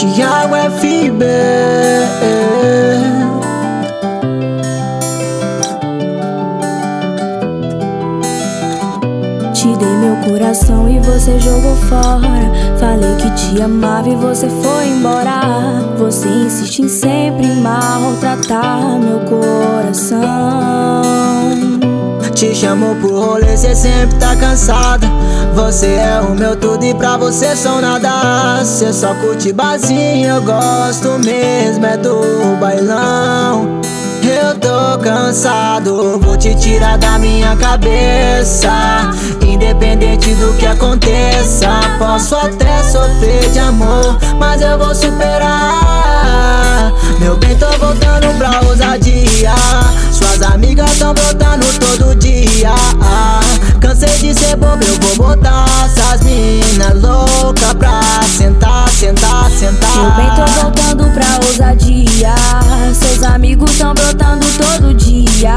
Thiago FB Te dei meu coração e você jogou fora. Falei que te amava e você foi embora. Você insiste em sempre maltratar meu coração. Te chamo pro rolê, cê sempre tá cansada. Você é o meu tudo e pra você sou nada. Só curte barzinho, eu gosto mesmo, é do bailão. Eu tô cansado, vou te tirar da minha cabeça. Independente do que aconteça, posso até sofrer de amor, mas eu vou superar. Meu bem, tô voltando pra ousadia. Suas amigas tão brotando todo dia. Cansei de ser bobo, eu vou botar essas minas loucas pra sentar, bem, tô voltando pra ousadia. Seus amigos tão brotando todo dia.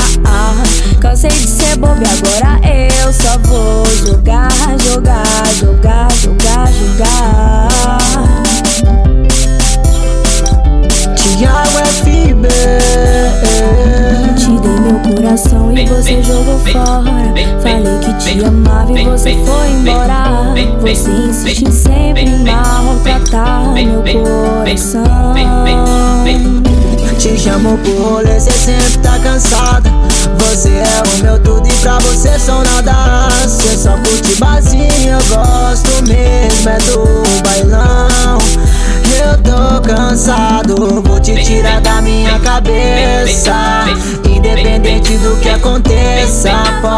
Cansei de ser bobo e agora eu só vou jogar, jogar, jogar, coração e você jogou fora. Falei que te amava e você foi embora. Você insiste em sempre maltratar meu coração. Te chamo pro rolê, cê sempre tá cansada. Você é o meu tudo e pra você sou nada. Cê só curte barzinho, eu gosto mesmo, é do bailão. Eu tô cansado, vou te tirar da minha cabeça. Independente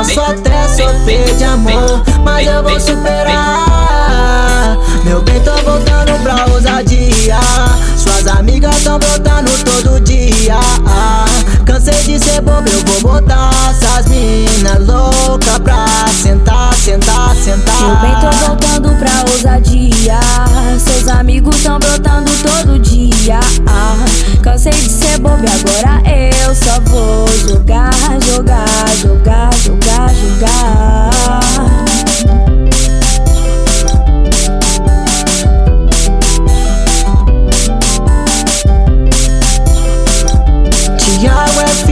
posso até sofrer de amor, mas eu vou superar. Meu bem, tô voltando pra ousadia. Suas amigas tão brotando todo dia. Cansei de ser bobo, eu vou botar essas minas loucas pra sentar, sentar, sentar. Meu bem, tô voltando pra ousadia. Seus amigos tão brotando todo dia. Cansei de ser bobo e agora eu só vou jogar, jogar, jogar. I